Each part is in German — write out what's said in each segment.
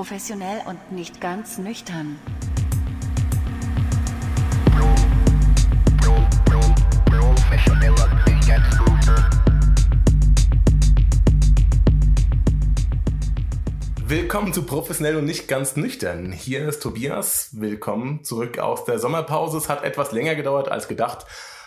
Professionell und nicht ganz nüchtern. Willkommen zu Professionell und nicht ganz nüchtern. Hier ist Tobias. Willkommen zurück aus der Sommerpause. Es hat etwas länger gedauert als gedacht,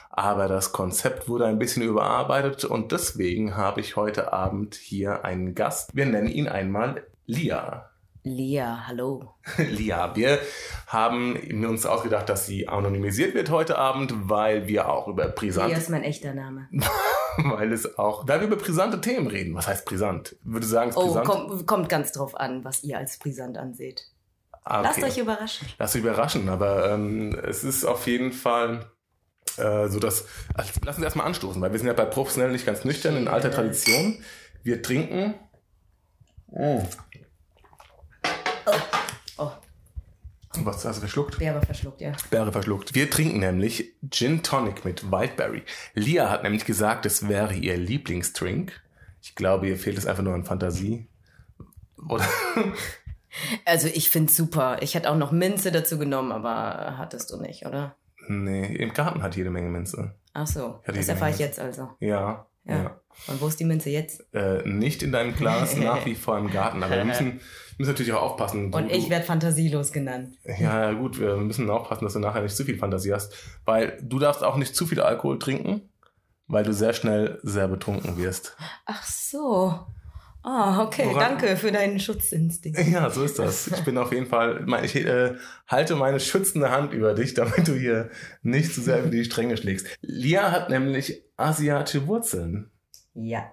aber das Konzept wurde ein bisschen überarbeitet und deswegen habe ich heute Abend hier einen Gast. Wir nennen ihn einmal Lia. Lia, hallo. Lia, wir haben uns ausgedacht, dass sie anonymisiert wird heute Abend, weil wir auch über brisante... Lia ist mein echter Name. weil es auch... Weil wir über brisante Themen reden. Was heißt brisant? Würde sagen, es ist Oh, brisant? kommt, kommt ganz drauf an, was ihr als brisant anseht. Ah, okay. Lasst euch überraschen. Lass euch überraschen, aber ähm, es ist auf jeden Fall äh, so, dass. Also, lass uns erstmal anstoßen, weil wir sind ja bei professionell nicht ganz nüchtern in alter. Tradition. Wir trinken. Oh, Was hast du verschluckt? Bäre verschluckt, ja. Beere verschluckt. Wir trinken nämlich Gin Tonic mit Wildberry. Lia hat nämlich gesagt, es wäre ihr Lieblingsdrink. Ich glaube, ihr fehlt es einfach nur an Fantasie. Oder? Also ich find's super. Ich hätte auch noch Minze dazu genommen, aber hattest du nicht, oder? nee, im Garten hat jede Menge Minze. Ach so, das erfahre ich jetzt also. Ja. Ja. ja. Und wo ist die Minze jetzt? äh, nicht in deinem Glas, nach wie vor im Garten. Aber wir müssen, müssen natürlich auch aufpassen. Du- Und ich werde fantasielos genannt. Ja, gut, wir müssen aufpassen, dass du nachher nicht zu viel Fantasie hast. Weil du darfst auch nicht zu viel Alkohol trinken, weil du sehr schnell sehr betrunken wirst. Ach so. Ah, okay, Woran- danke für deinen Schutzinstinkt. Ja, so ist das. Ich bin auf jeden Fall, mein- ich äh, halte meine schützende Hand über dich, damit du hier nicht zu sehr über die Stränge schlägst. Lia hat nämlich asiatische Wurzeln. Ja.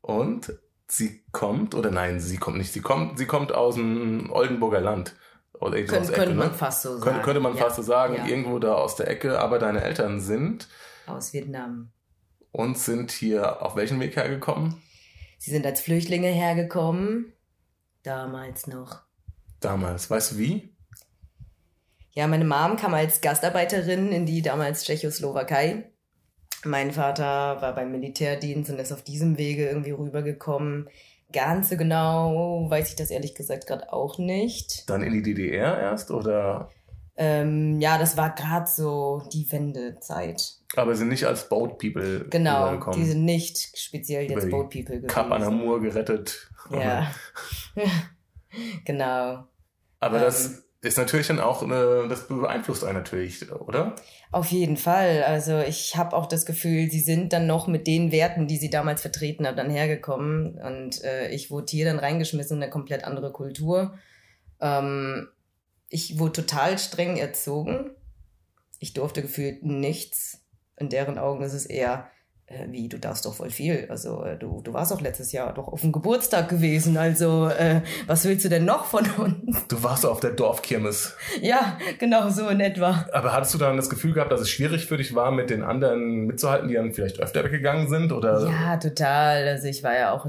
Und sie kommt, oder nein, sie kommt nicht, sie kommt, sie kommt aus dem Oldenburger Land. Oder Kön aus könnte Ecke, man ne? fast so sagen. Könnte, könnte man ja. fast so sagen, Ja. irgendwo da aus der Ecke, aber deine Eltern sind Aus Vietnam. und sind hier auf welchen Weg hergekommen? Sie sind als Flüchtlinge hergekommen. Damals noch. Damals. Weißt du wie? Ja, meine Mom kam als Gastarbeiterin in die damals Tschechoslowakei. Mein Vater war beim Militärdienst und ist auf diesem Wege irgendwie rübergekommen. Ganz so genau weiß ich das ehrlich gesagt gerade auch nicht. Dann in die DDR erst oder? Ähm, ja, das war gerade so die Wendezeit. Aber sind nicht als Boat People Genau, rübergekommen. die sind nicht speziell jetzt Boat People gewesen. Kap an Amour gerettet. Ja, genau. Aber Ähm. das ist natürlich dann auch eine, das beeinflusst einen natürlich, oder? Auf jeden Fall. Also ich habe auch das Gefühl, sie sind dann noch mit den Werten, die sie damals vertreten haben, dann hergekommen. Und äh, ich wurde hier dann reingeschmissen in eine komplett andere Kultur. Ähm, ich wurde total streng erzogen. Ich durfte gefühlt nichts. In deren Augen ist es eher, äh, wie, du darfst doch voll viel. Also äh, du, du warst doch letztes Jahr doch auf dem Geburtstag gewesen. Also äh, was willst du denn noch von uns? Du warst auf der Dorfkirmes. ja, genau so in etwa. Aber hattest du dann das Gefühl gehabt, dass es schwierig für dich war, mit den anderen mitzuhalten, die dann vielleicht öfter weggegangen sind? Oder? Ja, total. Also ich war ja auch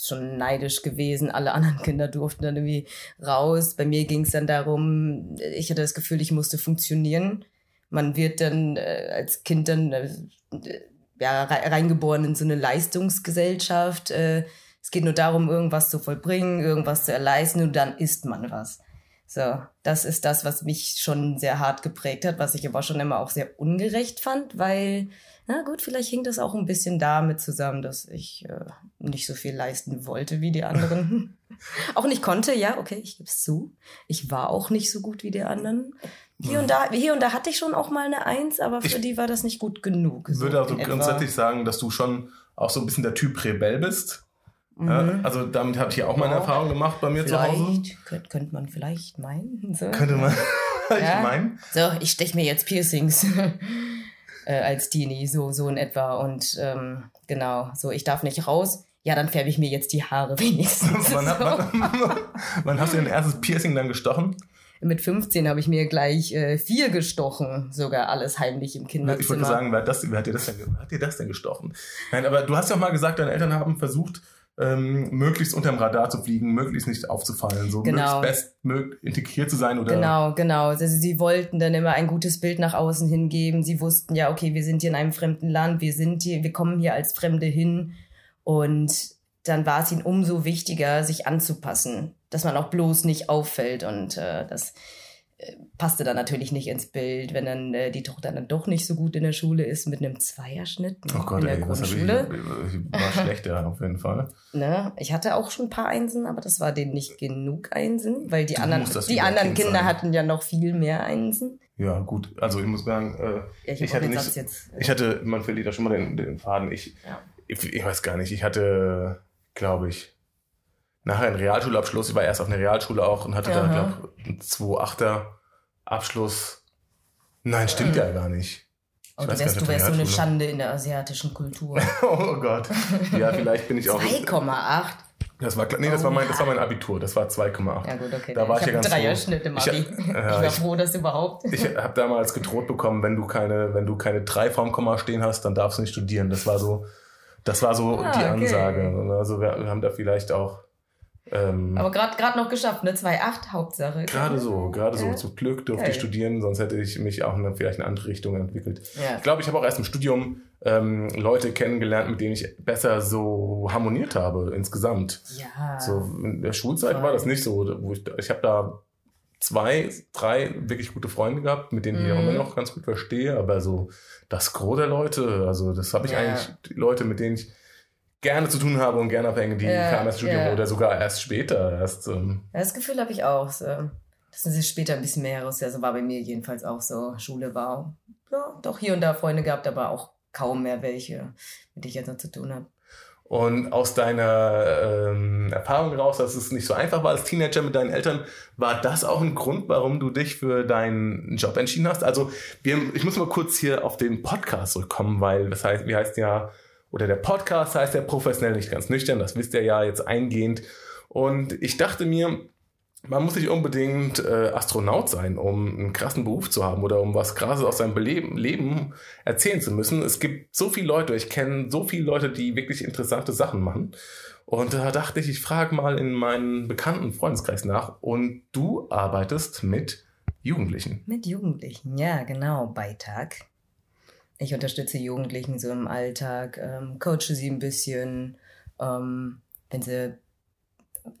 schon neidisch gewesen. Alle anderen Kinder durften dann irgendwie raus. Bei mir ging es dann darum, ich hatte das Gefühl, ich musste funktionieren. Man wird dann äh, als Kind dann äh, ja, rei- reingeboren in so eine Leistungsgesellschaft. Äh, es geht nur darum, irgendwas zu vollbringen, irgendwas zu erleisten und dann isst man was. So, das ist das, was mich schon sehr hart geprägt hat, was ich aber schon immer auch sehr ungerecht fand, weil, na gut, vielleicht hing das auch ein bisschen damit zusammen, dass ich äh, nicht so viel leisten wollte wie die anderen. auch nicht konnte, ja, okay, ich gebe es zu. Ich war auch nicht so gut wie die anderen. Hier und da, hier und da hatte ich schon auch mal eine Eins, aber für Ich- die war das nicht gut genug. Ich so würde also grundsätzlich sagen, dass du schon auch so ein bisschen der Typ Rebell bist. Ja, Mhm. also damit habe ich ja auch meine Ja. Erfahrung gemacht bei mir zu Hause. Vielleicht, könnte, könnte man vielleicht meinen. So. Könnte man ich Ja. meinen. So, ich stech mir jetzt Piercings äh, als Teenie, so, so in etwa. Und ähm, genau, so, ich darf nicht raus. Ja, dann färbe ich mir jetzt die Haare wenigstens. Wann, hat, wann, wann hast du dein erstes Piercing dann gestochen? Mit 15 habe ich mir gleich äh, vier gestochen, sogar alles heimlich im Kinderzimmer. Ich wollte sagen, wer hat, das, wer, hat dir das denn, wer hat dir das denn gestochen? Nein, aber du hast ja auch mal gesagt, deine Eltern haben versucht, ähm, möglichst unterm Radar zu fliegen, möglichst nicht aufzufallen, so Genau. möglichst bestmöglich integriert zu sein oder Genau, genau. Also sie wollten dann immer ein gutes Bild nach außen hingeben. Sie wussten ja, okay, wir sind hier in einem fremden Land, wir sind hier, wir kommen hier als Fremde hin. Und dann war es ihnen umso wichtiger, sich anzupassen. Dass man auch bloß nicht auffällt und äh, das äh, passte dann natürlich nicht ins Bild, wenn dann äh, die Tochter dann doch nicht so gut in der Schule ist mit einem Zweierschnitt oh Gott, in der ey, Grundschule. ich war schlechter auf jeden Fall. Ne? Ich hatte auch schon ein paar Einsen, aber das war denen nicht genug Einsen, weil die Du anderen, die anderen Kind Kinder sein. hatten ja noch viel mehr Einsen. Ja, gut. Also ich muss sagen, äh, Ja, ich, ich hatte nicht, jetzt. äh, ich hatte, man verliert da schon mal den, den Faden. Ich, Ja. ich, ich weiß gar nicht. Ich hatte, glaube ich, nachher einen Realschulabschluss. Ich war erst auf einer Realschule auch und hatte Aha. glaube ich, einen 2,8er Abschluss. Nein, stimmt Mhm. ja gar nicht. Oh, Ich du wärst, du wärst so eine. Schande in der asiatischen Kultur. Oh Gott. Ja, vielleicht bin ich auch. 2,8. Das war, nee, das war mein, das war mein Abitur. Das war 2,8. Ja gut, okay. Da war ich ich ja ganz drei froh. Schnitt im Ich Abi. Ich, ja, war ich- froh, dass überhaupt. Ich habe damals gedroht bekommen, wenn du keine, wenn du keine drei vorm Komma stehen hast, dann darfst du nicht studieren. Das war so, das war so Ah, die okay. Ansage. Also wir, wir haben da vielleicht auch ähm, Aber gerade noch geschafft, ne? 2,8 Hauptsache. gerade so, gerade so Ja. zum Glück durfte Geil. ich studieren, sonst hätte ich mich auch in vielleicht in eine andere Richtung entwickelt. Ja. Ich glaube, ich habe auch erst im Studium ähm, Leute kennengelernt, mit denen ich besser so harmoniert habe insgesamt. ja. So in der Schulzeit Voll. war das nicht so. Wo ich ich habe da zwei, drei wirklich gute Freunde gehabt, mit denen ich auch Mhm. immer noch ganz gut verstehe, aber so das Gros der Leute, also das habe ich Ja. eigentlich Leute, mit denen ich gerne zu tun habe und gerne abhänge, die Ja, kamen erst Studium ja. oder sogar erst später. Erst, ähm, Ja, das Gefühl habe ich auch. So. Das ist später ein bisschen mehr heraus. Also war bei mir jedenfalls auch so. Schule war ja, doch hier und da Freunde gehabt, aber auch kaum mehr welche, mit denen ich jetzt noch zu tun habe. Und aus deiner ähm, Erfahrung raus, dass es nicht so einfach war als Teenager mit deinen Eltern, war das auch ein Grund, warum du dich für deinen Job entschieden hast? Also wir, ich muss mal kurz hier auf den Podcast zurückkommen, weil das heißt, wie heißt ja, oder der Podcast heißt ja professionell nicht ganz nüchtern, das wisst ihr ja jetzt eingehend. Und ich dachte mir, man muss nicht unbedingt äh, Astronaut sein, um einen krassen Beruf zu haben oder um was Krasses aus seinem Beleben, Leben erzählen zu müssen. Es gibt so viele Leute, ich kenne so viele Leute, die wirklich interessante Sachen machen. Und da dachte ich, ich frage mal in meinen bekannten Freundeskreis nach. Und du arbeitest mit Jugendlichen. Mit Jugendlichen, ja, genau, Beitag. Ich unterstütze Jugendlichen so im Alltag, ähm, coache sie ein bisschen, ähm, wenn sie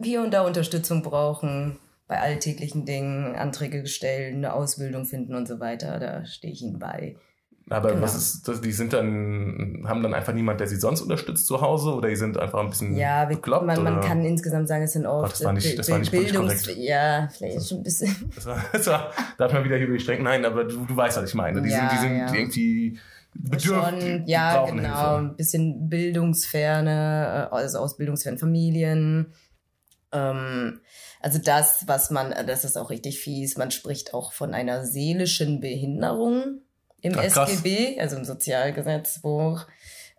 hier und da Unterstützung brauchen, bei alltäglichen Dingen, Anträge stellen, eine Ausbildung finden und so weiter, da stehe ich ihnen bei. Aber Genau. was ist? Die sind dann, haben dann einfach niemand, der sie sonst unterstützt zu Hause oder die sind einfach ein bisschen Ja, wir, bekloppt? man, man kann insgesamt sagen, es sind oft das war nicht- äh, das war nicht Bildungs... Ja, vielleicht ist schon ein bisschen... Das war, das war, da hat man wieder über die Strecken. Nein, aber du, du weißt, was ich meine. Die Ja, sind, die sind ja. irgendwie bedürftig. Schon, ja, genau. Hilfe. Ein bisschen bildungsferne, äh, also aus bildungsfernen Familien. Ähm, also das, was man, das ist auch richtig fies, man spricht auch von einer seelischen Behinderung im Ach. SGB, also im Sozialgesetzbuch.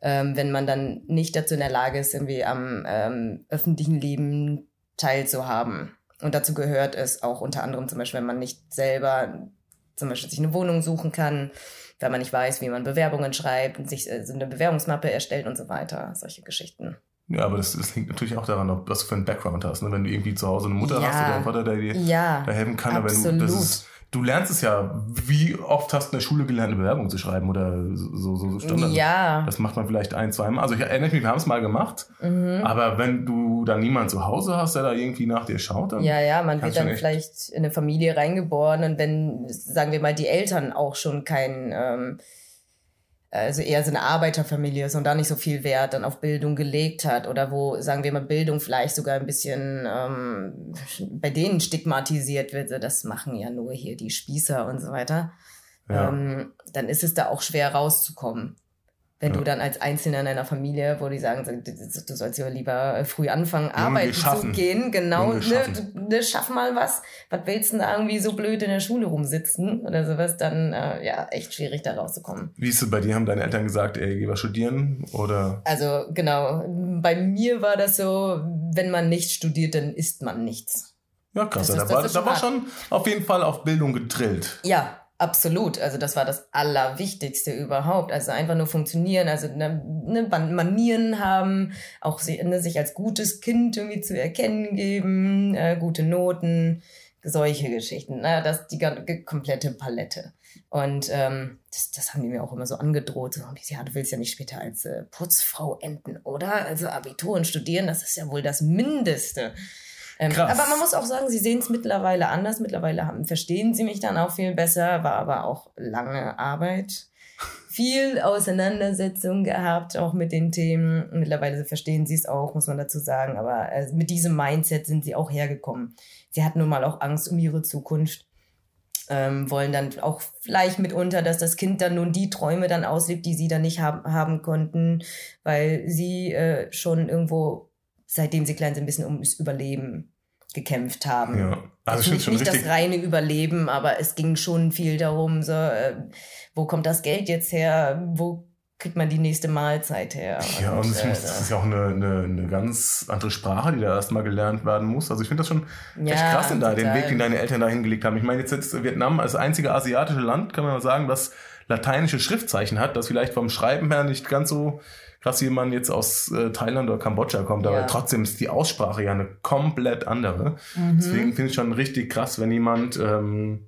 Ähm, wenn man dann nicht dazu in der Lage ist, irgendwie am ähm, öffentlichen Leben teilzuhaben. Und dazu gehört es auch unter anderem zum Beispiel, wenn man nicht selber zum Beispiel sich eine Wohnung suchen kann, wenn man nicht weiß, wie man Bewerbungen schreibt und sich äh, so eine Bewerbungsmappe erstellt und so weiter. Solche Geschichten. Ja, aber das, das hängt natürlich auch daran, ob, was du für einen Background hast. Ne? Wenn du irgendwie zu Hause eine Mutter Ja. hast oder einen Vater, der dir Ja, da helfen kann. Aber wenn du, absolut. das ist, du lernst es ja, wie oft hast du in der Schule gelernt, eine Bewerbung zu schreiben oder so, so, so Standard. ja. Das macht man vielleicht ein, zwei Mal. Also ich erinnere mich, wir haben es mal gemacht. Mhm. Aber wenn du dann niemanden zu Hause hast, der da irgendwie nach dir schaut, dann Ja, ja, man wird dann vielleicht in eine Familie reingeboren und wenn, sagen wir mal, die Eltern auch schon kein, ähm, also eher so eine Arbeiterfamilie ist und da nicht so viel Wert dann auf Bildung gelegt hat oder wo, sagen wir mal, Bildung vielleicht sogar ein bisschen ähm, bei denen stigmatisiert wird, das machen ja nur hier die Spießer und so weiter, ja. ähm, dann ist es da auch schwer rauszukommen. Wenn Ja. du dann als Einzelner in einer Familie, wo die sagen, du sollst ja lieber früh anfangen, arbeiten zu gehen, genau, ne, ne, schaff mal was. Was willst du denn da irgendwie so blöd in der Schule rumsitzen oder sowas, dann äh, ja, echt schwierig da rauszukommen. Wie ist es bei dir? Haben deine Eltern gesagt, ey, geh was studieren? Oder Also genau, bei mir war das so, wenn man nicht studiert, dann isst man nichts. ja, krass. Das da ist- war, das da war schon auf jeden Fall auf Bildung gedrillt. Ja, absolut. Also das war das Allerwichtigste überhaupt. Also einfach nur funktionieren, also ne, ne, Man- Manieren haben, auch sich, ne, sich als gutes Kind irgendwie zu erkennen geben, äh, gute Noten, solche Geschichten. Ne? Das die komplette Palette. Und ähm, das, das haben die mir auch immer so angedroht. So, ja, du willst ja nicht später als äh, Putzfrau enden, oder? Also Abitur und studieren, das ist ja wohl das Mindeste. Ähm, Krass. aber man muss auch sagen, sie sehen es mittlerweile anders. Mittlerweile haben, verstehen sie mich dann auch viel besser, war aber auch lange Arbeit. Viel Auseinandersetzung gehabt, auch mit den Themen. Mittlerweile verstehen sie es auch, muss man dazu sagen. Aber äh, mit diesem Mindset sind sie auch hergekommen. Sie hatten nun mal auch Angst um ihre Zukunft. Ähm, wollen dann auch vielleicht mitunter, dass das Kind dann nun die Träume dann auslebt, die sie dann nicht haben, haben konnten, weil sie äh, schon irgendwo, seitdem sie klein sind, ein bisschen ums Überleben gekämpft haben. Ja. Also ich Jetzt finde nicht, schon nicht richtig. das reine Überleben, aber es ging schon viel darum, so, äh, wo kommt das Geld jetzt her? Wo kriegt man die nächste Mahlzeit her? Ja, und ich äh, finde, das ist ja auch eine, eine, eine ganz andere Sprache, die da erstmal gelernt werden muss. Also ich finde das schon echt Ja, krass, in da, den. Weg, den deine Eltern da hingelegt haben. Ich meine, jetzt, jetzt Vietnam als einzige asiatische Land, kann man mal sagen, das lateinische Schriftzeichen hat, das vielleicht vom Schreiben her nicht ganz so krass wie man jetzt aus äh, Thailand oder Kambodscha kommt, aber Ja. trotzdem ist die Aussprache ja eine komplett andere. Mhm. Deswegen finde ich schon richtig krass, wenn jemand ähm,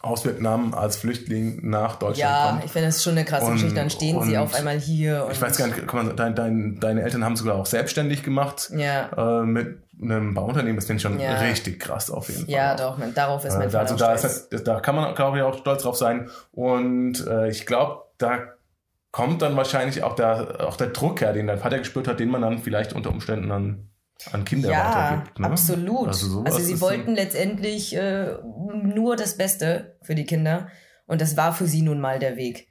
aus Vietnam als Flüchtling nach Deutschland ja, kommt. ich finde, das ist schon eine krasse Und- Geschichte. Dann stehen sie auf einmal hier. Und Ich weiß gar nicht, man, dein, dein, deine Eltern haben sogar auch selbstständig gemacht Ja, äh, mit einem Bauunternehmen. Das finde ich schon Ja. richtig krass auf jeden Fall. ja, doch, man, darauf ist mein Äh, also da, ist, da kann man, glaube ich, auch stolz drauf sein. Und äh, ich glaube, da kommt dann wahrscheinlich auch der, auch der Druck her, den dein Vater gespürt hat, den man dann vielleicht unter Umständen an, an Kinder Ja, weitergibt. Ne? absolut. Also, Also, sie wollten letztendlich äh, nur das Beste für die Kinder und das war für sie nun mal der Weg.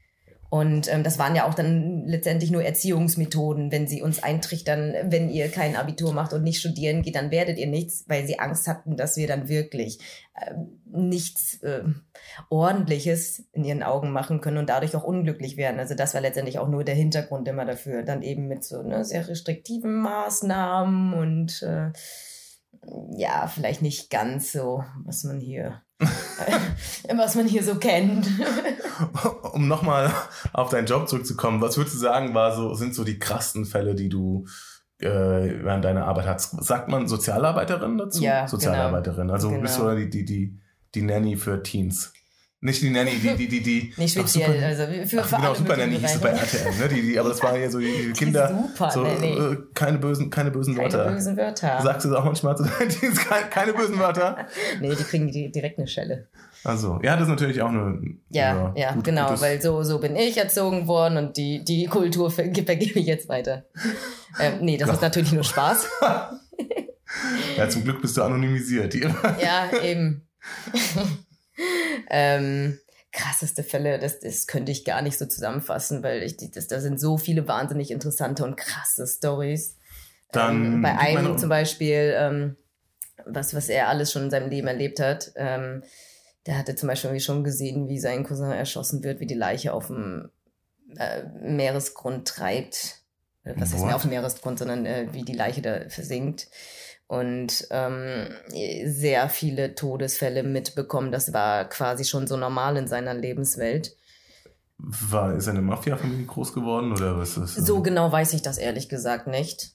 Und ähm, das waren ja auch dann letztendlich nur Erziehungsmethoden, wenn sie uns eintrichtern, wenn ihr kein Abitur macht und nicht studieren geht, dann werdet ihr nichts, weil sie Angst hatten, dass wir dann wirklich ähm, nichts äh, Ordentliches in ihren Augen machen können und dadurch auch unglücklich werden. Also das war letztendlich auch nur der Hintergrund immer dafür. Dann eben mit so ne, sehr restriktiven Maßnahmen und äh, ja, vielleicht nicht ganz so, was man hier, äh, was man hier so kennt. um nochmal auf deinen Job zurückzukommen, was würdest du sagen, war so, sind so die krassen Fälle, die du äh, während deiner Arbeit hast? Sagt man Sozialarbeiterin dazu? Ja, Sozialarbeiterin. Also Genau. bist du die, die, die, die Nanny für Teens. Nicht die Nanny, die, die, die, die. Nicht speziell, Super, also für, ach, für genau, Super Nanny hieß es bei. RTL, ne? Die, die, aber das waren ja so die, die Kinder. Super so, Nanny. äh, keine bösen, keine bösen Keine Wörter. bösen Wörter. Sagst du das auch manchmal zu deinen Teens? Keine, keine bösen Wörter? nee, die kriegen die direkt eine Schelle. Also, ja, das ist natürlich auch eine. Ja, ja, gut- genau, gutes- weil so, so bin ich erzogen worden und die, die Kultur ver- vergebe ich jetzt weiter. ähm, nee, das ist natürlich nur Spaß. Ja, zum Glück bist du anonymisiert. Ja, eben. Ähm, krasseste Fälle, das, das könnte ich gar nicht so zusammenfassen, weil ich, das, da sind so viele wahnsinnig interessante und krasse Stories. Dann ähm, bei einem zum Beispiel, ähm, was, was er alles schon in seinem Leben erlebt hat, ähm, der hatte zum Beispiel schon gesehen, wie sein Cousin erschossen wird, wie die Leiche auf dem äh, Meeresgrund treibt. Äh, Was heißt What? nicht auf dem Meeresgrund, sondern äh, wie die Leiche da versinkt. Und ähm, sehr viele Todesfälle mitbekommen. Das war quasi schon so normal in seiner Lebenswelt. War, ist er in einer Mafia-Familie groß geworden oder was ist das? So genau weiß ich das ehrlich gesagt nicht.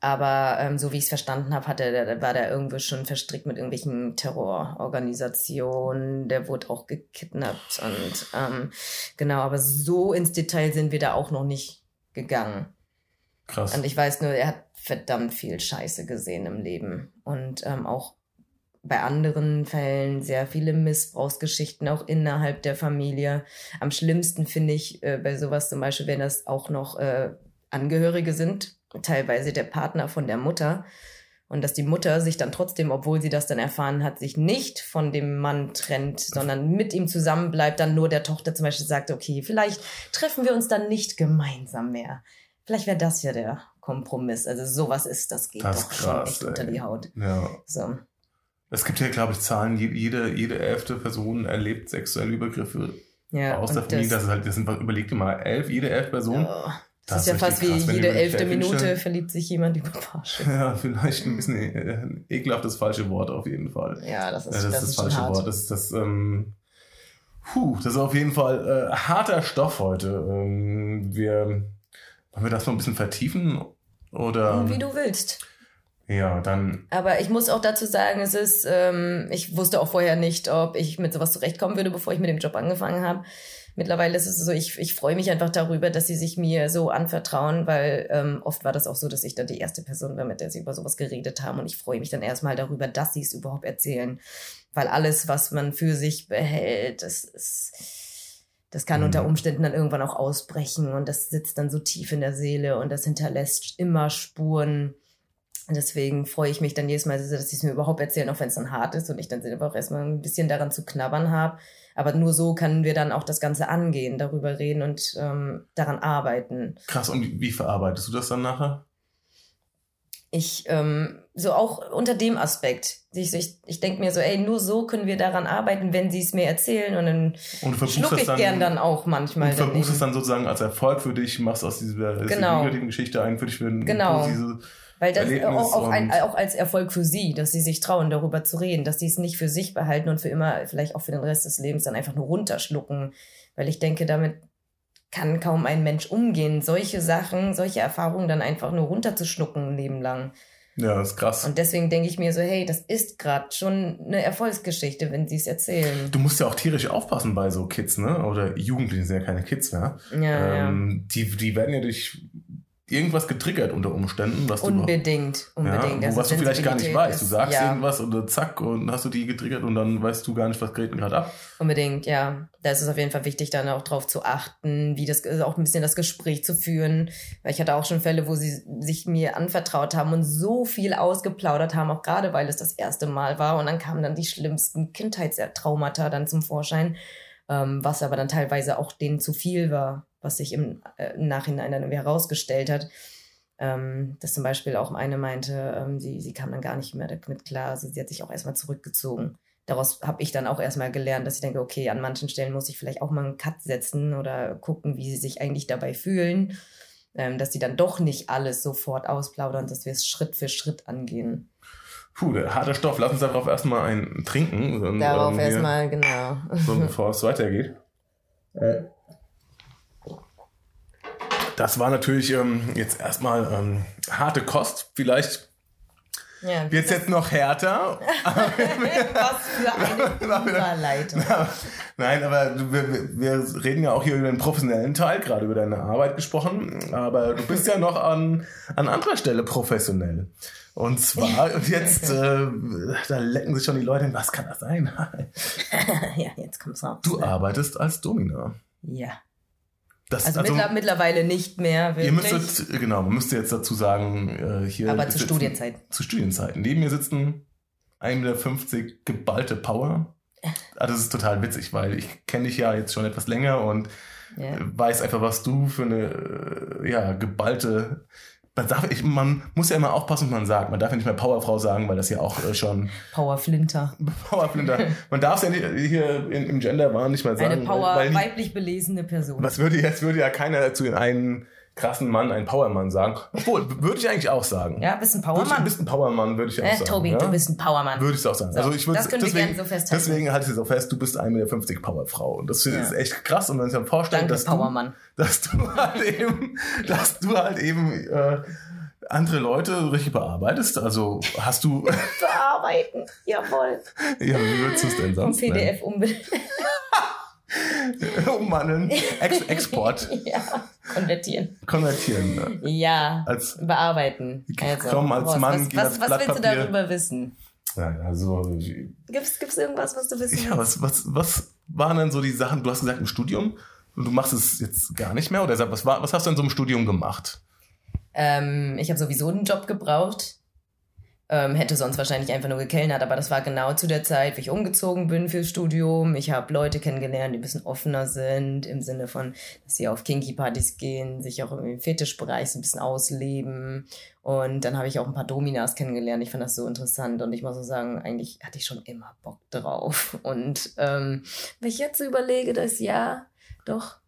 Aber ähm, so wie ich es verstanden habe, war der irgendwo schon verstrickt mit irgendwelchen Terrororganisationen. Der wurde auch gekidnappt und ähm, genau, aber so ins Detail sind wir da auch noch nicht gegangen. Krass. Und ich weiß nur, er hat verdammt viel Scheiße gesehen im Leben. Und ähm, auch bei anderen Fällen sehr viele Missbrauchsgeschichten, auch innerhalb der Familie. Am schlimmsten finde ich äh, bei sowas zum Beispiel, wenn das auch noch äh, Angehörige sind, teilweise der Partner von der Mutter. Und dass die Mutter sich dann trotzdem, obwohl sie das dann erfahren hat, sich nicht von dem Mann trennt, sondern mit ihm zusammen bleibt, dann nur der Tochter zum Beispiel sagt, okay, vielleicht treffen wir uns dann nicht gemeinsam mehr. Vielleicht wäre das ja der Kompromiss. Also sowas ist, das geht Das ist doch schon krass, echt ey. unter die Haut. ja. So. Es gibt ja, glaube ich, Zahlen, je- jede, jede elfte Person erlebt sexuelle Übergriffe Ja, aus der Familie. Das, ist halt, das sind, überleg dir mal, elf, jede elf Person. Oh, Das das, ist ja fast wie krass, wenn jede elfte Minute verliebt sich jemand über Porsche. Ja, vielleicht ein bisschen äh, ein ekelhaftes falsche Wort auf jeden Fall. Ja, das ist, das, das ist das schon falsche hart. Wort. Das ist das, ähm, puh, das ist auf jeden Fall äh, harter Stoff heute. Ähm, wir, wollen wir das noch ein bisschen vertiefen? Oder? Wie du willst. Ja, dann. Aber ich muss auch dazu sagen, es ist, ähm, ich wusste auch vorher nicht, ob ich mit sowas zurechtkommen würde, bevor ich mit dem Job angefangen habe. Mittlerweile ist es so, ich, ich freue mich einfach darüber, dass sie sich mir so anvertrauen, weil ähm, oft war das auch so, dass ich dann die erste Person war, mit der sie über sowas geredet haben. Und ich freue mich dann erstmal darüber, dass sie es überhaupt erzählen. Weil alles, was man für sich behält, das ist. Das kann Mhm. unter Umständen dann irgendwann auch ausbrechen und das sitzt dann so tief in der Seele und das hinterlässt immer Spuren. Deswegen freue ich mich dann jedes Mal, dass sie es mir überhaupt erzählen, auch wenn es dann hart ist und ich dann selber auch erstmal ein bisschen daran zu knabbern habe. Aber nur so können wir dann auch das Ganze angehen, darüber reden und ähm, daran arbeiten. Krass, und wie verarbeitest du das dann nachher? Ich, ähm, so auch unter dem Aspekt. Ich, ich, ich denke mir so, ey, nur so können wir daran arbeiten, wenn sie es mir erzählen. Und dann Und das ich dann, gern dann auch manchmal. und verbuchst es dann sozusagen als Erfolg für dich, machst aus dieser, Genau. negativen Geschichte ein für dich für ein Genau. positives Weil das auch, auch, ein, auch als Erfolg für sie, dass sie sich trauen, darüber zu reden, dass sie es nicht für sich behalten und für immer, vielleicht auch für den Rest des Lebens dann einfach nur runterschlucken. Weil ich denke, damit kann kaum ein Mensch umgehen, solche Sachen, solche Erfahrungen dann einfach nur runterzuschlucken ein Leben lang. Ja, das ist krass. Und deswegen denke ich mir so, hey, das ist gerade schon eine Erfolgsgeschichte, wenn sie es erzählen. Du musst ja auch tierisch aufpassen bei so Kids, ne? Oder Jugendlichen sind ja keine Kids mehr. Ja, ähm, Die, die werden ja durch irgendwas getriggert unter Umständen, was ja. du Unbedingt, unbedingt. Ja, Also was du vielleicht gar nicht weißt. Du sagst ja. irgendwas und zack und hast du die getriggert und dann weißt du gar nicht, was denn gerade ab. Unbedingt, ja. Da ist es auf jeden Fall wichtig, dann auch drauf zu achten, wie das, also auch ein bisschen das Gespräch zu führen. Weil ich hatte auch schon Fälle, wo sie sich mir anvertraut haben und so viel ausgeplaudert haben, auch gerade weil es das erste Mal war. Und dann kamen dann die schlimmsten Kindheitstraumata dann zum Vorschein, ähm, was aber dann teilweise auch denen zu viel war, was sich im, äh, im Nachhinein dann herausgestellt hat. Ähm, dass zum Beispiel auch eine meinte, ähm, sie, sie kam dann gar nicht mehr damit klar. Also sie hat sich auch erstmal zurückgezogen daraus habe ich dann auch erstmal gelernt, dass ich denke, okay, an manchen Stellen muss ich vielleicht auch mal einen Cut setzen oder gucken, wie sie sich eigentlich dabei fühlen, ähm, dass sie dann doch nicht alles sofort ausplaudern, dass wir es Schritt für Schritt angehen. Puh, der harte Stoff. Lass uns darauf erstmal ein trinken. Darauf ähm, erstmal, genau. So, bevor es weitergeht. Äh. Das war natürlich ähm, jetzt erstmal ähm, harte Kost. Vielleicht Ja, wird es jetzt noch härter. was für eine Überleitung. Nein, aber wir, wir- reden ja auch hier über den professionellen Teil, gerade über deine Arbeit gesprochen. Aber du bist ja noch an, an anderer Stelle professionell. Und zwar, und jetzt, äh, da lecken sich schon die Leute, hin, was kann das sein? ja, jetzt kommt's raus. Du arbeitest als Domina. Ja. Das, Also, mittler, mittlerweile nicht mehr, Ihr wirklich. müsstet, genau, man müsste jetzt dazu sagen, äh, hier. aber zu Studienzeiten. Zu Studienzeiten. Neben mir sitzen 1,50 Meter geballte Power. Ah, das ist total witzig, weil ich kenne dich ja jetzt schon etwas länger und Ja. weiß einfach, was du für eine äh, ja, geballte. Man, darf, ich, man muss ja immer aufpassen, was man sagt. Man darf ja nicht mehr Powerfrau sagen, weil das ja auch äh, schon Power Flinter. Powerflinter. Man darf es ja nicht, hier in, im Gender war nicht mal sagen. Eine Power, weil, weil, weiblich belesene Person. was würde jetzt würde ja keiner zu einem krassen Mann einen Powermann sagen. Obwohl, würde ich eigentlich auch sagen. Ja, bist ein ich, du Powermann. bist ein Powermann, würde ich auch Äh, sagen. Tobi, ja? du bist ein Powermann. Würde ich auch sagen. So, also ich würde, das können wir deswegen, gerne so festhalten. Deswegen halte ich es auch fest, du bist 1,50 Meter Powerfrau. Und das Ja. ist echt krass. Und wenn ich mir vorstelle, dass Powermann. du, dass du halt eben, dass du halt eben äh, andere Leute richtig bearbeitest. Also hast du, Bearbeiten. Jawohl. ja, wie würdest du es denn sonst nennen? PDF umbenennen. Umwandeln, Ex Export, ja. Konvertieren. konvertieren. Ne? Ja. Als, bearbeiten. Also, Komm, als Horst, Mann, was, was, was willst du darüber wissen? ja, also, Gibt's, gibt's irgendwas, was du wissen ja, was, was, was waren denn so die Sachen? Du hast gesagt im Studium, und du machst es jetzt gar nicht mehr? Oder was, war, was hast du in so einem Studium gemacht? Ähm, ich habe sowieso einen Job gebraucht. Ähm, hätte sonst wahrscheinlich einfach nur gekellnert, aber das war genau zu der Zeit, wie ich umgezogen bin fürs Studium. Ich habe Leute kennengelernt, die ein bisschen offener sind, im Sinne von, dass sie auf Kinky-Partys gehen, sich auch im Fetischbereich so ein bisschen ausleben. Und dann habe ich auch ein paar Dominas kennengelernt. Ich fand das so interessant und ich muss so sagen, eigentlich hatte ich schon immer Bock drauf. Und ähm, wenn ich jetzt überlege, das ja, doch,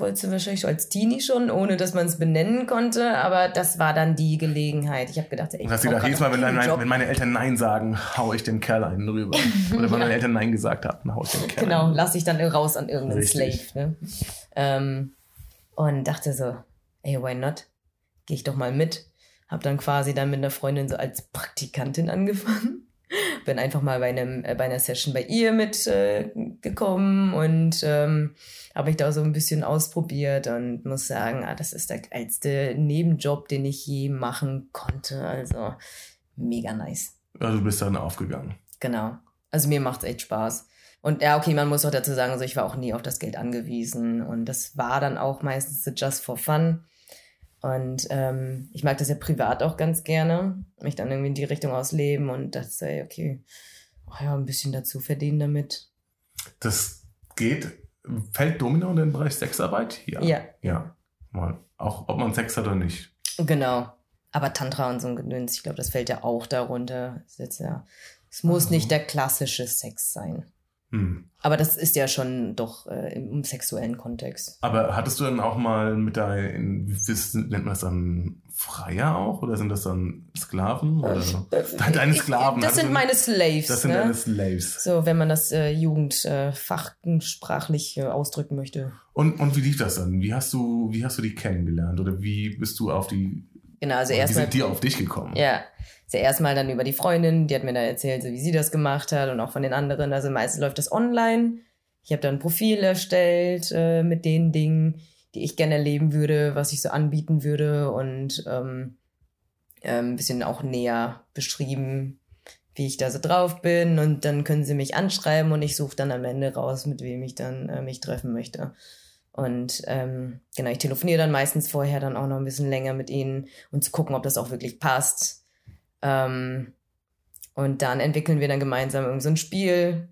wollte du wahrscheinlich als Teenie schon, ohne dass man es benennen konnte, aber das war dann die Gelegenheit. Ich habe gedacht, ey, Und hast gedacht, jedes Mal, wenn, Job. wenn meine Eltern Nein sagen, hau ich dem Kerl einen rüber. Oder wenn meine Eltern Nein gesagt haben, hau ich dem Kerl Genau, einen. lass ich dann raus an irgendeinen. Slave. Ne? Ähm, und dachte so, ey, why not? Gehe ich doch mal mit. Habe dann quasi dann mit einer Freundin so als Praktikantin angefangen. Bin einfach mal bei, einem, äh, bei einer Session bei ihr mitgekommen äh, und ähm, habe ich da so ein bisschen ausprobiert und muss sagen, ah, das ist der geilste Nebenjob, den ich je machen konnte. Also mega nice. Also du bist dann aufgegangen. Genau. Also mir macht's echt Spaß. Und ja, okay, man muss auch dazu sagen, also ich war auch nie auf das Geld angewiesen und das war dann auch meistens just for fun. Und ähm, ich mag das ja privat auch ganz gerne, mich dann irgendwie in die Richtung ausleben und dachte, ey, okay, oh ja, ein bisschen dazu verdienen damit. Das geht, fällt Domino in den Bereich Sexarbeit? Ja. Ja. ja. Mal. Auch ob man Sex hat oder nicht. Genau. Aber Tantra und so ein Gedöns, ich glaube, das fällt ja auch darunter. ja, es muss also. nicht der klassische Sex sein. Hm. Aber das ist ja schon doch äh, im, sexuellen Kontext. Aber hattest du dann auch mal mit deinen, wie nennt man das dann, Freier auch? Oder sind das dann Sklaven? Oder äh, deine Sklaven? Das sind meine Slaves. Das sind ne? deine Slaves. So, wenn man das äh, jugendfachsprachlich äh, ausdrücken möchte. Und, und wie lief das dann? Wie hast du, wie hast du die kennengelernt? Oder wie bist du auf die Genau, also erstmal. Wie sind die auf dich gekommen? Ja. Also erstmal dann über die Freundin, die hat mir da erzählt, so wie sie das gemacht hat und auch von den anderen. Also meistens läuft das online. Ich habe dann ein Profil erstellt äh, mit den Dingen, die ich gerne erleben würde, was ich so anbieten würde und ähm, äh, ein bisschen auch näher beschrieben, wie ich da so drauf bin. Und dann können sie mich anschreiben und ich suche dann am Ende raus, mit wem ich dann äh, mich treffen möchte. Und ähm, genau, ich telefoniere dann meistens vorher dann auch noch ein bisschen länger mit ihnen und zu gucken, ob das auch wirklich passt. Ähm, und dann entwickeln wir dann gemeinsam irgend so ein Spiel,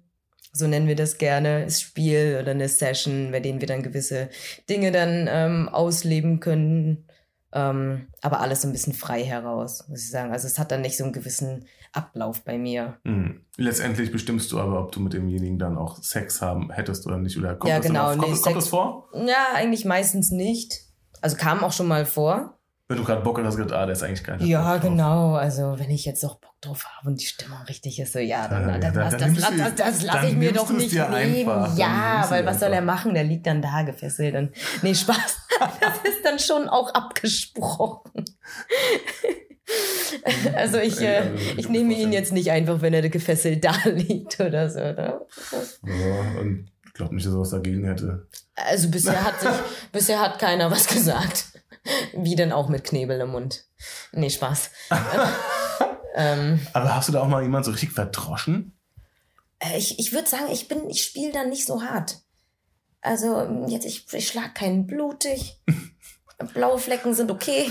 so nennen wir das gerne, das Spiel oder eine Session, bei denen wir dann gewisse Dinge dann ähm, ausleben können. Ähm, aber alles so ein bisschen frei heraus, muss ich sagen. Also es hat dann nicht so einen gewissen Ablauf bei mir. Mhm. Letztendlich bestimmst du aber, ob du mit demjenigen dann auch Sex haben hättest oder nicht. Oder kommt, ja, das, genau, nee, kommt, kommt das vor? Ja, eigentlich meistens nicht. Also kam auch schon mal vor. Wenn du gerade Bock hast, gesagt, ah, der ist eigentlich geil. Ja, genau. Also wenn ich jetzt noch Bock drauf habe und die Stimmung richtig ist, so ja, dann, ja, dann, dann, das, dann das, das, das lasse ich mir doch nicht nehmen. Einfach. Ja, weil was soll er machen? Der liegt dann da gefesselt. Und, nee, Spaß. das ist dann schon auch abgesprochen. also ich, äh, ich nehme ihn jetzt nicht einfach, wenn er gefesselt da liegt oder so. Oder? Ja, und ich glaube nicht, dass er was dagegen hätte. Also bisher hat sich, bisher hat keiner was gesagt. Wie denn auch mit Knebel im Mund. Nee, Spaß. ähm, Aber hast du da auch mal jemanden so richtig verdroschen? Äh, ich ich würde sagen, ich bin, ich spiele da nicht so hart. Also jetzt, ich, ich schlag keinen blutig. Blaue Flecken sind okay.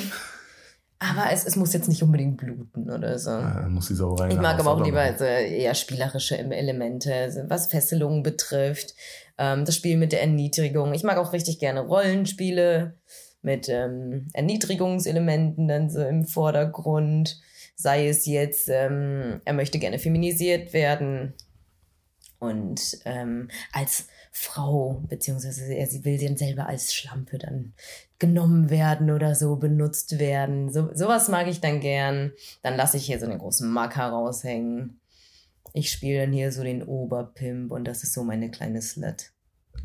Aber es, es muss jetzt nicht unbedingt bluten oder so. Ja, muss die Sauerei Ich mag aber auch lieber also eher spielerische Elemente, was Fesselungen betrifft. Ähm, das Spiel mit der Erniedrigung. Ich mag auch richtig gerne Rollenspiele mit ähm, Erniedrigungselementen dann so im Vordergrund. Sei es jetzt, ähm, er möchte gerne feminisiert werden und ähm, als Frau, beziehungsweise er, sie will dann selber als Schlampe dann genommen werden oder so benutzt werden. So, sowas mag ich dann gern. Dann lasse ich hier so einen großen Marker raushängen. Ich spiele dann hier so den Oberpimp und das ist so meine kleine Slut.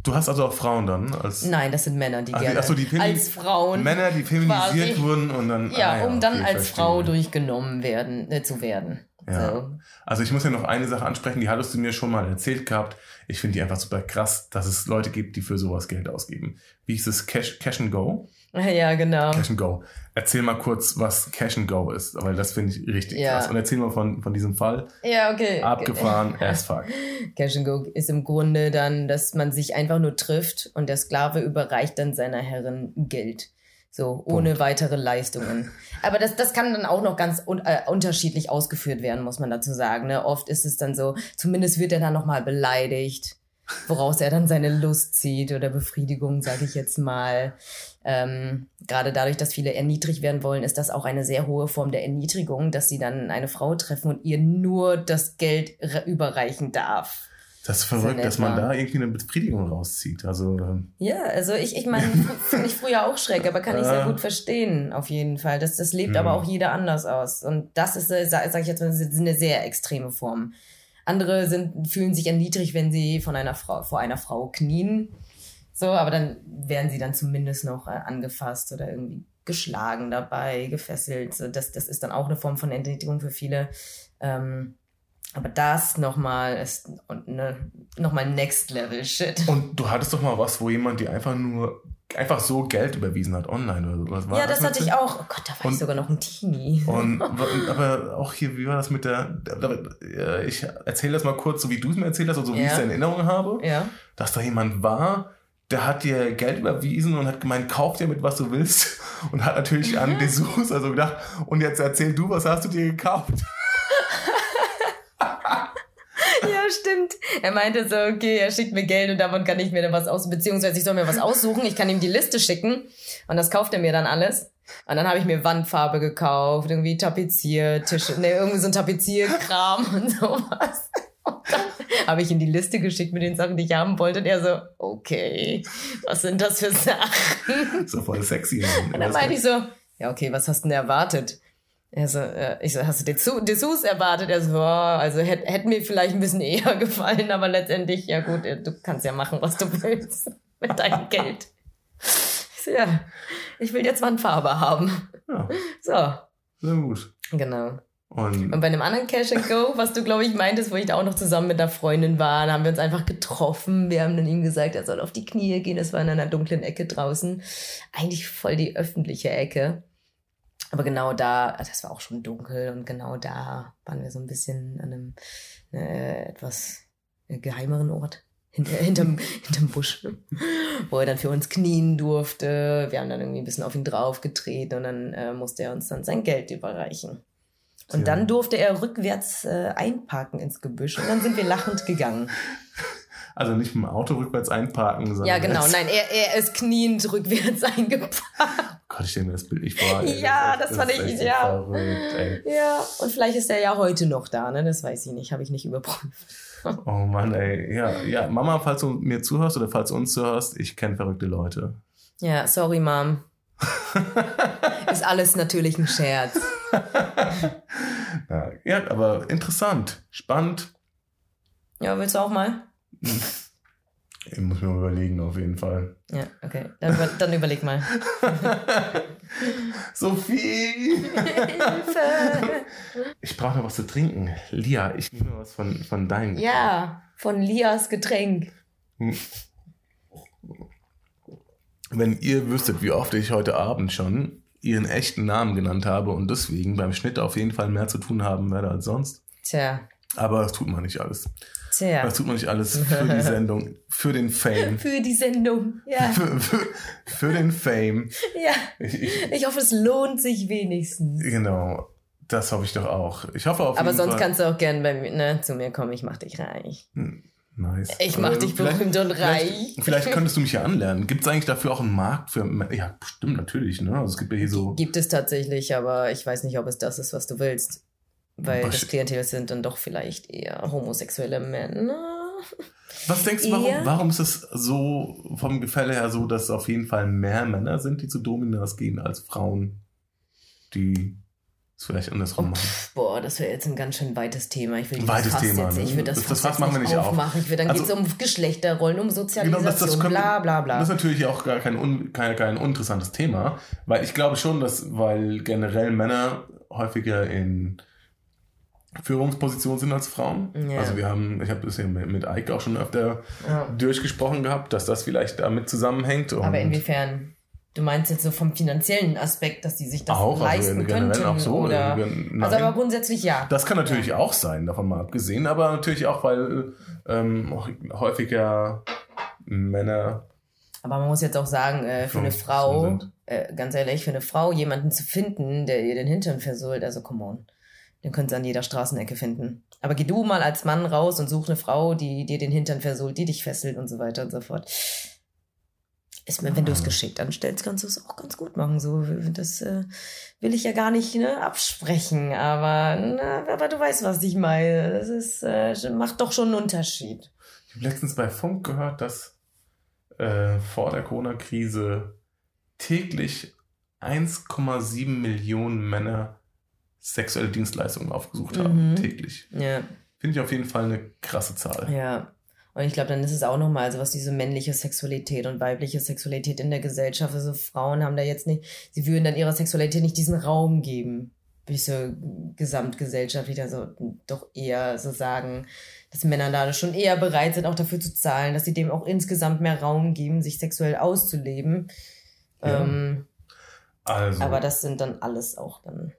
Du hast also auch Frauen dann als Nein, das sind Männer, die ach, gerne achso, die als Frauen Männer, die feminisiert quasi, wurden und dann ja, ah, ja um dann okay, als verstehe. Frau durchgenommen werden äh, zu werden. Ja. So. Also ich muss ja noch eine Sache ansprechen, die hattest du mir schon mal erzählt gehabt. Ich finde die einfach super krass, dass es Leute gibt, die für sowas Geld ausgeben. Wie hieß es? Cash, Cash and Go? Ja, genau. Cash and Go. Erzähl mal kurz, was Cash and Go ist, weil das finde ich richtig ja. krass. Und erzähl mal von, von diesem Fall. Ja, okay. Abgefahren, as fuck. Cash and Go ist im Grunde dann, dass man sich einfach nur trifft und der Sklave überreicht dann seiner Herrin Geld. So, ohne Punkt. weitere Leistungen. Aber das, das kann dann auch noch ganz un äh, unterschiedlich ausgeführt werden, muss man dazu sagen. Ne? Oft ist es dann so, zumindest wird er dann nochmal beleidigt woraus er dann seine Lust zieht oder Befriedigung, sage ich jetzt mal. Ähm, gerade dadurch, dass viele erniedrigt werden wollen, ist das auch eine sehr hohe Form der Erniedrigung, dass sie dann eine Frau treffen und ihr nur das Geld überreichen darf. Das ist verrückt, dass man da irgendwie eine Befriedigung rauszieht. Also, ähm. ja, also ich, ich meine, finde ich früher auch schräg, aber kann ich sehr gut verstehen, auf jeden Fall. Das, das lebt mhm. aber auch jeder anders aus. Und das ist, äh, sage ich jetzt mal, eine sehr extreme Form. Andere sind, fühlen sich erniedrigt, wenn sie von einer Frau, vor einer Frau knien. So, aber dann werden sie dann zumindest noch äh, angefasst oder irgendwie geschlagen dabei, gefesselt. So, Das, das ist dann auch eine Form von Entnährigung für viele. Ähm, aber das nochmal ist ne, nochmal Next Level Shit. Und du hattest doch mal was, wo jemand dir einfach nur einfach so Geld überwiesen hat online oder sowas. War ja, das hatte ich auch. Oh Gott, da war Und- ich sogar noch ein Teenie. Und aber auch hier, wie war das mit der? Ich erzähle das mal kurz, so wie du es mir erzählt hast, und so wie ich Ja. es in Erinnerung habe, ja. dass da jemand war, der hat dir Geld überwiesen und hat gemeint, kauf dir mit was du willst und hat natürlich Mhm. an Dessous also gedacht, und jetzt erzähl du, was hast du dir gekauft? Ja, stimmt. Er meinte so, okay, er schickt mir Geld und davon kann ich mir dann was aus, beziehungsweise ich soll mir was aussuchen. Ich kann ihm die Liste schicken und das kauft er mir dann alles. Und dann habe ich mir Wandfarbe gekauft, irgendwie Tapeziertische, ne, irgendwie so ein Tapezierkram und sowas. Und dann habe ich ihm die Liste geschickt mit den Sachen, die ich haben wollte. Und er so, okay, was sind das für Sachen? So voll sexy. Und dann meinte ich so, ja, okay, was hast du denn erwartet? Er so, äh, ich so, hast du Dessous, erwartet? Er so, ja, also hätte hätt mir vielleicht ein bisschen eher gefallen, aber letztendlich, ja gut, äh, du kannst ja machen, was du willst mit deinem Geld. Ich so, ja, ich will jetzt Wandfarbe haben. Ja, So, sehr gut. genau. Und Und bei einem anderen Cash and Go, was du, glaube ich, meintest, wo ich da auch noch zusammen mit einer Freundin war, da haben wir uns einfach getroffen. Wir haben dann ihm gesagt, er soll auf die Knie gehen. Das war in einer dunklen Ecke draußen. Eigentlich voll die öffentliche Ecke. Aber genau da, das war auch schon dunkel und genau da waren wir so ein bisschen an einem äh, etwas geheimeren Ort. Hinter, hinterm, hinterm Busch, wo er dann für uns knien durfte. Wir haben dann irgendwie ein bisschen auf ihn draufgetreten und dann äh, musste er uns dann sein Geld überreichen. Und Tja. dann durfte er rückwärts äh, einparken ins Gebüsch und dann sind wir lachend gegangen. also nicht mit dem Auto rückwärts einparken, sondern Ja, genau. Nein, er, er ist kniend rückwärts eingeparkt. Gott, ich mir das Bild nicht ey. Ja, echt- das fand ich- ja. Verrückt. Ja, und vielleicht ist er ja heute noch da, ne? Das weiß ich nicht, habe ich nicht überprüft. Oh Mann, ey. Ja, ja, Mama, falls du mir zuhörst oder falls du uns zuhörst, ich kenne verrückte Leute. Ja, sorry, Mom. ist alles natürlich ein Scherz. Ja, aber interessant, spannend. Ja, willst du auch mal? Ich muss mir mal überlegen, auf jeden Fall. Ja, okay. Dann, über, dann überleg mal. Sophie! Hilfe! Ich brauche noch was zu trinken. Lia, ich nehme was von, von deinem. Ja, von Lias Getränk. Wenn ihr wüsstet, wie oft ich heute Abend schon ihren echten Namen genannt habe und deswegen beim Schnitt auf jeden Fall mehr zu tun haben werde als sonst. Tja, Aber das tut man nicht alles. Tja. Das tut man nicht alles für die Sendung, für den Fame. Für die Sendung. Ja, Für, für, für den Fame. ja. Ich, ich, Ich hoffe, es lohnt sich wenigstens. genau, das hoffe ich doch auch. Ich hoffe auf Aber sonst Fall. kannst du auch gern bei mir, ne, zu mir kommen. Ich mach dich reich. Nice. Ich mach Aber dich vielleicht- berühmt und Vielleicht, reich. vielleicht könntest du mich ja anlernen. Gibt es eigentlich dafür auch einen Markt für. Ja, bestimmt, natürlich. Ne? Also es gibt ja hier so. Gibt es tatsächlich, aber ich weiß nicht, ob es das ist, was du willst. Weil Was- das Klientel sind dann doch vielleicht eher homosexuelle Männer. Was denkst du, warum, Eher- warum ist es so vom Gefälle her so, dass es auf jeden Fall mehr Männer sind, die zu Dominas gehen, als Frauen, die es vielleicht andersrum machen? Boah, das wäre jetzt ein ganz schön weites Thema. Ich will dieses weites Fass Thema, jetzt, ne? ich will das, Das- das Fass machen wir nicht auf. aufmachen. Ich will, dann Also- geht's um Geschlechterrollen, um Sozialisation, Genau, das, das können, bla bla bla. Das ist natürlich auch gar kein, un, kein, kein uninteressantes Thema, weil ich glaube schon, dass, weil generell Männer häufiger in Führungspositionen sind als Frauen. Ja. Also wir haben, ich habe das ja mit, mit Ike auch schon öfter ja. durchgesprochen gehabt, dass das vielleicht damit zusammenhängt. Aber inwiefern? Du meinst jetzt so vom finanziellen Aspekt, dass die sich das auch, also leisten generell könnten? auch so. oder? Also nein. aber grundsätzlich ja. Das kann natürlich auch sein, davon mal abgesehen, aber natürlich auch, weil ähm, häufiger Männer Aber man muss jetzt auch sagen, äh, für eine Frau, äh, ganz ehrlich, für eine Frau jemanden zu finden, der ihr den Hintern versohlt, also come on. Den könnt ihr an jeder Straßenecke finden. Aber geh du mal als Mann raus und such eine Frau, die dir den Hintern versohlt, die dich fesselt und so weiter und so fort. Ist mir, wenn du es Ah. geschickt anstellst, kannst du es auch ganz gut machen. So, das äh, will ich ja gar nicht ne, absprechen, aber, na, aber du weißt, was ich meine. Das ist, äh, macht doch schon einen Unterschied. Ich habe letztens bei Funk gehört, dass äh, vor der Corona-Krise täglich 1,7 Millionen Männer sexuelle Dienstleistungen aufgesucht haben. Mhm. Täglich. Ja. Finde ich auf jeden Fall eine krasse Zahl. Ja. Und ich glaube, dann ist es auch nochmal so was diese männliche Sexualität und weibliche Sexualität in der Gesellschaft. Also Frauen haben da jetzt nicht, sie würden dann ihrer Sexualität nicht diesen Raum geben. Wie so gesamtgesellschaftlich, also doch eher so sagen, dass Männer da schon eher bereit sind, auch dafür zu zahlen, dass sie dem auch insgesamt mehr Raum geben, sich sexuell auszuleben. Ja. Ähm, also. Aber das sind dann alles auch dann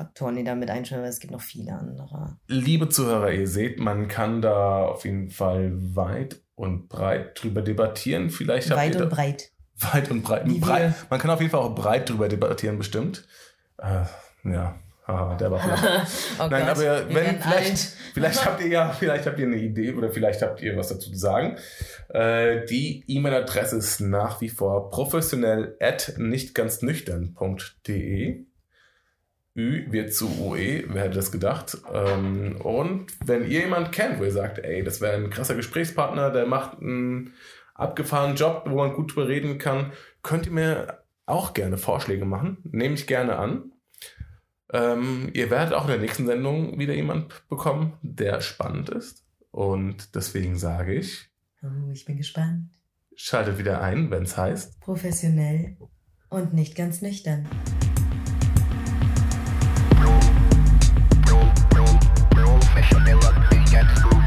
Faktoren, die da mit einschreiben, weil es gibt noch viele andere. Liebe Zuhörer, ihr seht, man kann da auf jeden Fall weit und breit drüber debattieren. Vielleicht weit und breit. Weit und breit. breit. Man kann auf jeden Fall auch breit drüber debattieren, bestimmt. Äh, ja. Ah, der war oh Nein, Gott, aber wenn, vielleicht, vielleicht habt ihr ja, vielleicht habt ihr eine Idee oder vielleicht habt ihr was dazu zu sagen. Äh, die E-Mail-Adresse ist nach wie vor professionell at nicht ganz nüchtern.de. Ü wird zu UE, wer hätte das gedacht? Ähm, und wenn ihr jemanden kennt, wo ihr sagt, ey, das wäre ein krasser Gesprächspartner, der macht einen abgefahrenen Job, wo man gut drüber reden kann, könnt ihr mir auch gerne Vorschläge machen. Nehme ich gerne an. Ähm, ihr werdet auch in der nächsten Sendung wieder jemand bekommen, der spannend ist. Und deswegen sage ich. Oh, ich bin gespannt. Schaltet wieder ein, wenn es heißt. Professionell und nicht ganz nüchtern. Professionell und nicht ganz nüchtern.